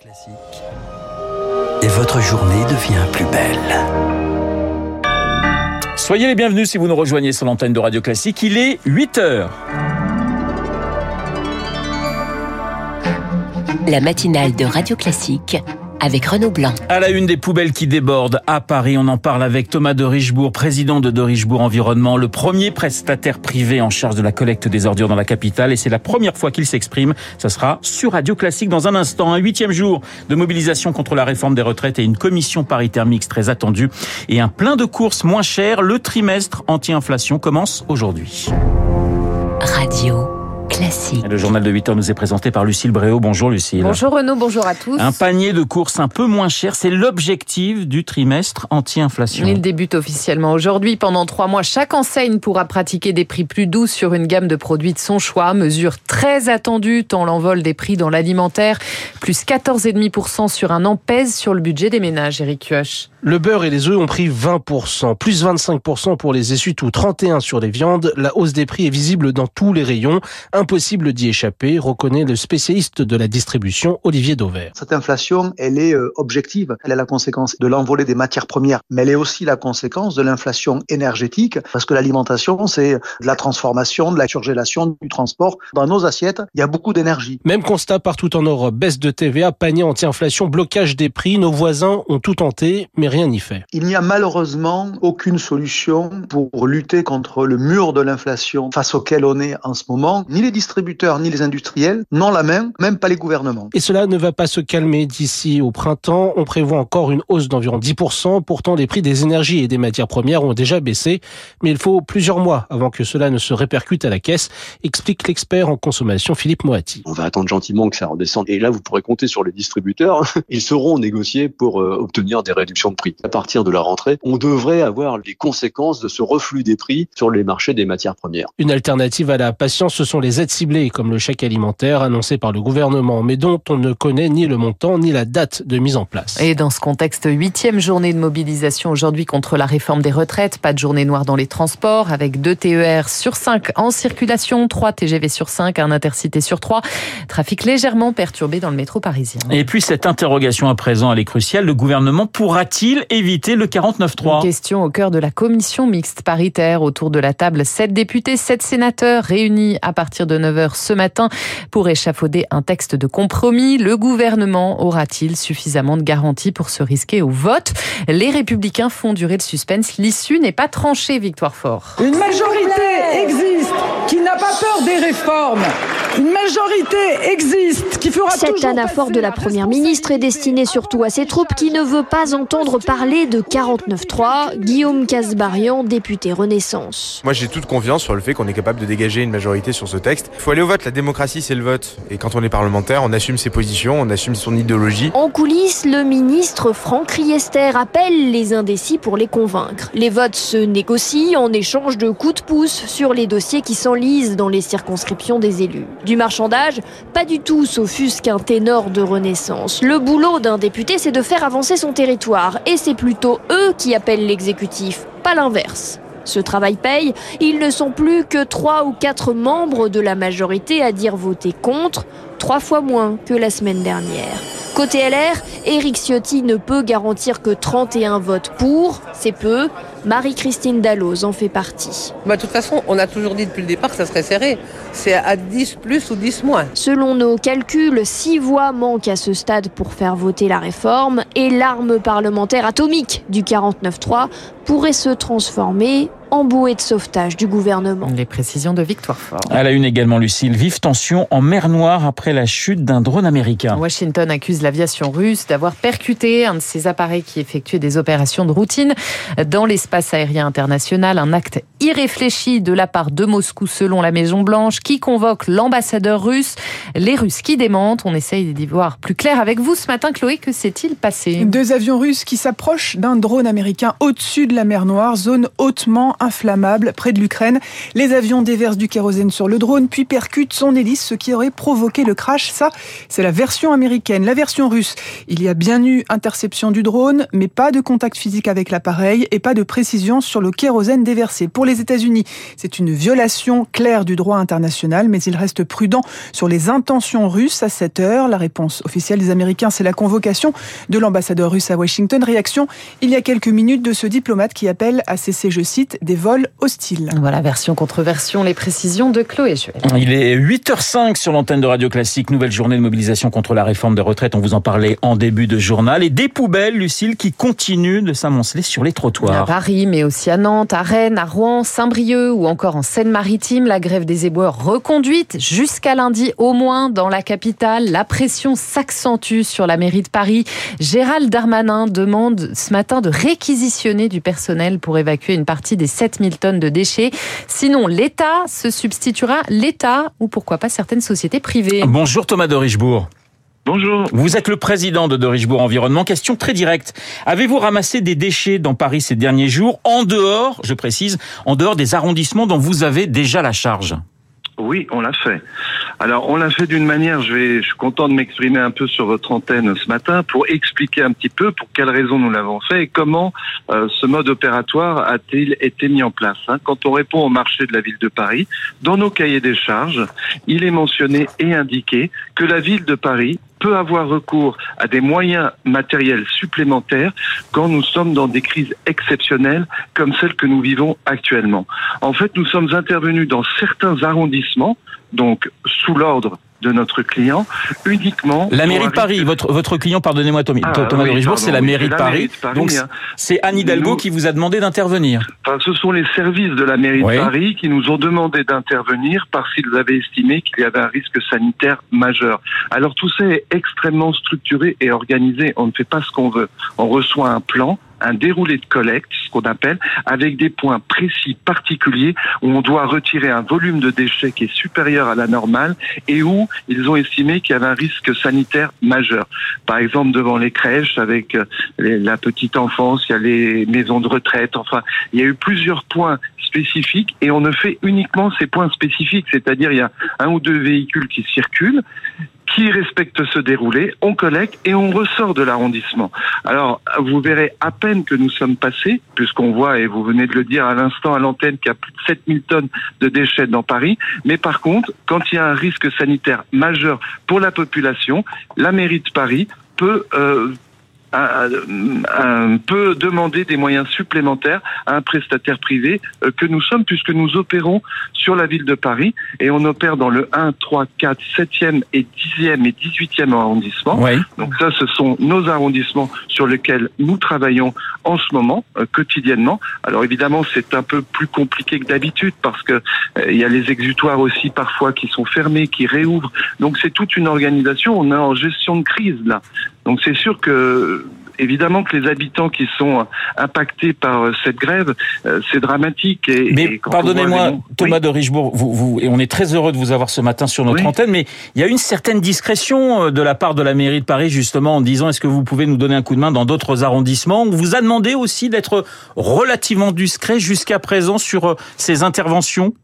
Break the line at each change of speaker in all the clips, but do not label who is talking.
Classique. Et votre journée devient plus belle.
Soyez les bienvenus si vous nous rejoignez sur l'antenne de Radio Classique. Il est 8 heures.
La matinale de Radio Classique avec Renaud Blanc.
À la une des poubelles qui débordent à Paris, on en parle avec Thomas de Richebourg, président de de Richebourg Environnement, le premier prestataire privé en charge de la collecte des ordures dans la capitale. Et c'est la première fois qu'il s'exprime. Ça sera sur Radio Classique dans un instant. Un huitième jour de mobilisation contre la réforme des retraites et une commission paritaire mixte très attendue. Et un plein de courses moins chères. Le trimestre anti-inflation commence aujourd'hui.
Radio Classique.
Le journal de 8 heures nous est présenté par Lucille Bréau. Bonjour Lucille.
Bonjour Renaud, bonjour à tous.
Un panier de courses un peu moins cher, c'est l'objectif du trimestre anti-inflation.
Il débute officiellement aujourd'hui. Pendant trois mois, chaque enseigne pourra pratiquer des prix plus doux sur une gamme de produits de son choix. Mesure très attendue tant l'envol des prix dans l'alimentaire. Plus 14,5% sur un an pèse sur le budget des ménages, Eric Kioch.
Le beurre et les œufs ont pris 20%, plus 25% pour les essuie-tout, 31 sur les viandes. La hausse des prix est visible dans tous les rayons. Impossible d'y échapper, reconnaît le spécialiste de la distribution, Olivier Dauvert.
Cette inflation, elle est euh, objective. Elle est la conséquence de l'envolée des matières premières, mais elle est aussi la conséquence de l'inflation énergétique, parce que l'alimentation, c'est de la transformation, de la surgélation, du transport. Dans nos assiettes, il y a beaucoup d'énergie.
Même constat partout en Europe, baisse de TVA, panier anti-inflation, blocage des prix. Nos voisins ont tout tenté, mais rien n'y fait.
Il n'y a malheureusement aucune solution pour lutter contre le mur de l'inflation face auquel on est en ce moment. Ni les distributeurs ni les industriels n'ont la main, même pas les gouvernements.
Et cela ne va pas se calmer d'ici au printemps. On prévoit encore une hausse d'environ 10%. Pourtant, les prix des énergies et des matières premières ont déjà baissé. Mais il faut plusieurs mois avant que cela ne se répercute à la caisse, explique l'expert en consommation Philippe Moati.
On va attendre gentiment que ça redescende. Et là, vous pourrez compter sur les distributeurs. Ils seront négociés pour euh, obtenir des réductions de prix. À partir de la rentrée, on devrait avoir les conséquences de ce reflux des prix sur les marchés des matières premières.
Une alternative à la patience, ce sont les aides ciblées, comme le chèque alimentaire annoncé par le gouvernement, mais dont on ne connaît ni le montant ni la date de mise en place.
Et dans ce contexte, huitième journée de mobilisation aujourd'hui contre la réforme des retraites. Pas de journée noire dans les transports, avec deux TER sur 5 en circulation, 3 TGV sur 5, un intercité sur 3. Trafic légèrement perturbé dans le métro parisien.
Et puis cette interrogation à présent, elle est cruciale. Le gouvernement pourra-t-il éviter le 49-3
Question au cœur de la commission mixte paritaire. Autour de la table, 7 députés, 7 sénateurs réunis à partir de 9h ce matin pour échafauder un texte de compromis. Le gouvernement aura-t-il suffisamment de garanties pour se risquer au vote? Les républicains font durer le suspense. L'issue n'est pas tranchée, Victoire Fort.
Une majorité existe qui n'a pas peur des réformes. Une majorité existe qui fera
Cette
toujours
anaphore de la première ministre est destinée surtout à ses troupes qui ne veut pas entendre parler de 49-3. Guillaume Casbarian, député Renaissance.
Moi j'ai toute confiance sur le fait qu'on est capable de dégager une majorité sur ce texte. Il faut aller au vote, la démocratie c'est le vote. Et quand on est parlementaire, on assume ses positions, on assume son idéologie.
En coulisses, le ministre Franck Riester appelle les indécis pour les convaincre. Les votes se négocient en échange de coups de pouce sur les dossiers qui s'enlisent dans les circonscriptions des élus. Du marchandage, pas du tout, s'offusque un ténor de Renaissance. Le boulot d'un député, c'est de faire avancer son territoire. Et c'est plutôt eux qui appellent l'exécutif, pas l'inverse. Ce travail paye, ils ne sont plus que trois ou quatre membres de la majorité à dire voter contre, trois fois moins que la semaine dernière. Côté LR, Éric Ciotti ne peut garantir que 31 votes pour, c'est peu. Marie-Christine Dalloz en fait partie.
Bah, de toute façon, on a toujours dit depuis le départ que ça serait serré. C'est à 10 plus ou 10 moins.
Selon nos calculs, six voix manquent à ce stade pour faire voter la réforme et l'arme parlementaire atomique du 49-3 pourrait se transformer en bouée de sauvetage du gouvernement.
Les précisions de Victoire Fort.
À la une également, Lucille. Vive tension en mer Noire après la chute d'un drone américain.
Washington accuse l'aviation russe d'avoir percuté un de ses appareils qui effectuait des opérations de routine dans l'espace aérien international. Un acte irréfléchi de la part de Moscou selon la Maison Blanche qui convoque l'ambassadeur russe. Les Russes qui démentent. On essaye d'y voir plus clair avec vous ce matin. Chloé, que s'est-il passé
Deux avions russes qui s'approchent d'un drone américain au-dessus de la mer Noire, zone hautement inflammable près de l'Ukraine. Les avions déversent du kérosène sur le drone, puis percutent son hélice, ce qui aurait provoqué le crash. Ça, c'est la version américaine. La version russe, il y a bien eu interception du drone, mais pas de contact physique avec l'appareil et pas de précisions sur le kérosène déversé. Pour les États-Unis, c'est une violation claire du droit international, mais il reste prudent sur les intentions russes à cette heure. La réponse officielle des Américains, c'est la convocation de l'ambassadeur russe à Washington. Réaction il y a quelques minutes de ce diplomate qui appelle à cesser, je cite, des vols hostiles.
Voilà, version contre version, les précisions de Chloé Juel.
Il est 8h05 sur l'antenne de Radio Classique. Nouvelle journée de mobilisation contre la réforme des retraites. On vous en parlait en début de journal. Et des poubelles, Lucille, qui continuent de s'amonceler sur les trottoirs.
À Mais aussi à Nantes, à Rennes, à Rouen, Saint-Brieuc ou encore en Seine-Maritime. La grève des éboueurs reconduite jusqu'à lundi au moins dans la capitale. La pression s'accentue sur la mairie de Paris. Gérald Darmanin demande ce matin de réquisitionner du personnel pour évacuer une partie des 7000 tonnes de déchets. Sinon, l'État se substituera, l'État ou pourquoi pas certaines sociétés privées.
Bonjour Thomas de Richebourg.
Bonjour.
Vous êtes le président de Dorichebourg Environnement. Question très directe. Avez-vous ramassé des déchets dans Paris ces derniers jours, en dehors, je précise, en dehors des arrondissements dont vous avez déjà la charge?
Oui, on l'a fait. Alors, on l'a fait d'une manière, je, vais, je suis content de m'exprimer un peu sur votre antenne ce matin pour expliquer un petit peu pour quelles raisons nous l'avons fait et comment euh, ce mode opératoire a-t-il été mis en place. Hein. Quand on répond au marché de la ville de Paris, dans nos cahiers des charges, il est mentionné et indiqué que la ville de Paris peut avoir recours à des moyens matériels supplémentaires quand nous sommes dans des crises exceptionnelles comme celles que nous vivons actuellement. En fait, nous sommes intervenus dans certains arrondissements, donc sous l'ordre de notre client uniquement.
La mairie de Paris, votre, votre client, pardonnez-moi Thomas, ah, Thomas oui, c'est la, mairie, de Paris. Donc hein. c'est Anne Hidalgo qui vous a demandé d'intervenir.
Enfin, ce sont les services de la mairie de Paris qui nous ont demandé d'intervenir parce qu'ils avaient estimé qu'il y avait un risque sanitaire majeur. Alors tout ça est extrêmement structuré et organisé. On ne fait pas ce qu'on veut. On reçoit un plan un déroulé de collecte, ce qu'on appelle, avec des points précis particuliers où on doit retirer un volume de déchets qui est supérieur à la normale et où ils ont estimé qu'il y avait un risque sanitaire majeur. Par exemple, devant les crèches, avec euh, la petite enfance, il y a les maisons de retraite, enfin, il y a eu plusieurs points spécifiques et on ne fait uniquement ces points spécifiques, c'est-à-dire il y a un ou deux véhicules qui circulent qui respecte ce déroulé, on collecte et on ressort de l'arrondissement. Alors, vous verrez à peine que nous sommes passés, puisqu'on voit, et vous venez de le dire à l'instant à l'antenne, qu'il y a plus de 7000 tonnes de déchets dans Paris. Mais par contre, quand il y a un risque sanitaire majeur pour la population, la mairie de Paris peut euh, peut demander des moyens supplémentaires à un prestataire privé euh, que nous sommes puisque nous opérons sur la ville de Paris et on opère dans le 1, 3, 4, 7e et 10e et 18e arrondissement. Donc ça, ce sont nos arrondissements sur lesquels nous travaillons en ce moment, euh, quotidiennement. Alors évidemment, c'est un peu plus compliqué que d'habitude parce que euh, il y a les exutoires aussi parfois qui sont fermés, qui réouvrent. Donc c'est toute une organisation. On est en gestion de crise là. Donc c'est sûr que évidemment que les habitants qui sont impactés par euh, cette grève, euh, c'est dramatique. Et,
mais pardonnez-moi, Thomas de Richebourg, vous, vous, et on est très heureux de vous avoir ce matin sur notre antenne, mais il y a une certaine discrétion euh, de la part de la mairie de Paris justement en disant est-ce que vous pouvez nous donner un coup de main dans d'autres arrondissements? On vous a demandé aussi d'être relativement discret jusqu'à présent sur ces interventions?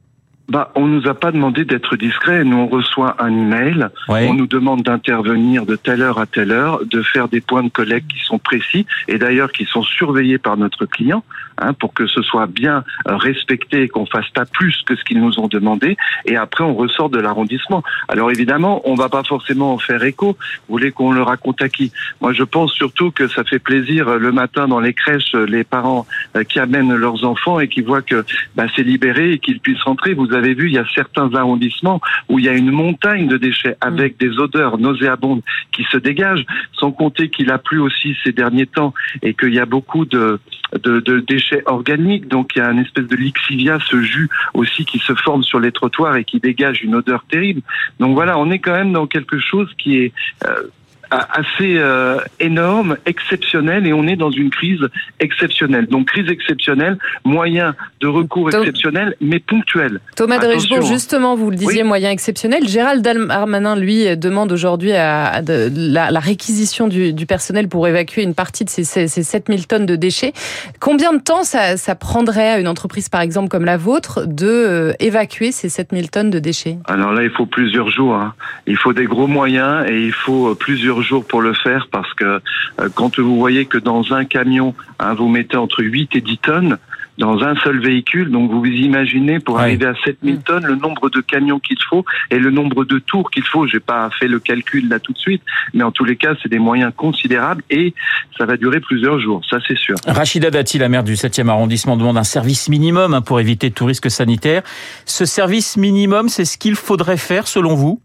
Bah, on nous a pas demandé d'être discret. Nous, on reçoit un email. On nous demande d'intervenir de telle heure à telle heure, de faire des points de collecte qui sont précis et d'ailleurs qui sont surveillés par notre client hein, pour que ce soit bien euh, respecté et qu'on fasse pas plus que ce qu'ils nous ont demandé. Et après, on ressort de l'arrondissement. Alors évidemment, on va pas forcément en faire écho. Vous voulez qu'on le raconte à qui? Moi, je pense surtout que ça fait plaisir euh, le matin dans les crèches, euh, les parents qui amènent leurs enfants et qui voient que bah, c'est libéré et qu'ils puissent rentrer. Vous avez vu, il y a certains arrondissements où il y a une montagne de déchets avec mm. des odeurs nauséabondes qui se dégagent, sans compter qu'il a plu aussi ces derniers temps et qu'il y a beaucoup de, de, déchets organiques. Donc il y a une espèce de lixivia, ce jus aussi qui se forme sur les trottoirs et qui dégage une odeur terrible. Donc voilà, on est quand même dans quelque chose qui est euh, assez euh, énorme, exceptionnel, et on est dans une crise exceptionnelle. Donc crise exceptionnelle, moyen de recours exceptionnel, mais ponctuel.
Thomas de Richebourg, justement, vous le disiez, moyen exceptionnel. Gérald Darmanin, lui, demande aujourd'hui à, la, réquisition du, personnel pour évacuer une partie de ces, ces, 7000 tonnes de déchets. Combien de temps ça, prendrait à une entreprise, par exemple, comme la vôtre, de euh, évacuer ces 7000 tonnes de déchets?
Alors là, il faut plusieurs jours. Hein. Il faut des gros moyens et il faut euh, plusieurs jours pour le faire parce que euh, quand vous voyez que dans un camion, hein, vous mettez entre 8 et 10 tonnes, dans un seul véhicule. Donc vous vous imaginez pour arriver à 7000 mm. tonnes le nombre de camions qu'il faut et le nombre de tours qu'il faut. J'ai pas fait le calcul là tout de suite, mais en tous les cas, c'est des moyens considérables et ça va durer plusieurs jours, ça c'est sûr.
Rachida Dati, la maire du 7e arrondissement, demande un service minimum hein, pour éviter tout risque sanitaire. Ce service minimum, c'est ce qu'il faudrait faire selon vous?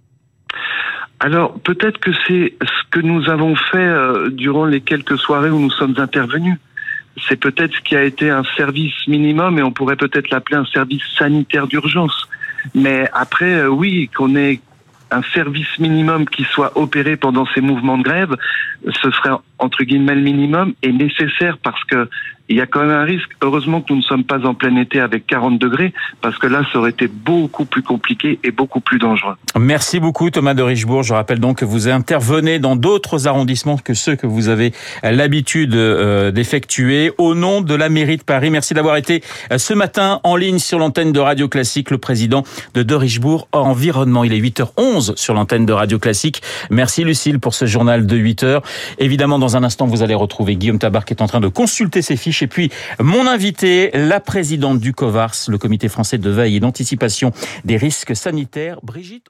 Alors peut-être que c'est ce que nous avons fait euh, durant les quelques soirées où nous sommes intervenus. C'est peut-être ce qui a été un service minimum et on pourrait peut-être l'appeler un service sanitaire d'urgence. Mais après, euh, oui, qu'on ait un service minimum qui soit opéré pendant ces mouvements de grève, ce serait entre guillemets le minimum et nécessaire parce que il y a quand même un risque. Heureusement que nous ne sommes pas en plein été avec 40 degrés, parce que là, ça aurait été beaucoup plus compliqué et beaucoup plus dangereux.
Merci beaucoup, Thomas de Richebourg. Je rappelle donc que vous intervenez dans d'autres arrondissements que ceux que vous avez l'habitude euh, d'effectuer au nom de la mairie de Paris. Merci d'avoir été euh, ce matin en ligne sur l'antenne de Radio Classique, le président de de Richebourg Environnement. Il est 8h11 sur l'antenne de Radio Classique. Merci Lucille pour ce journal de 8h. Évidemment, dans un instant, vous allez retrouver Guillaume Tabar qui est en train de consulter ses fiches et puis, mon invité, la présidente du COVARS, le comité français de veille et d'anticipation des risques sanitaires, Brigitte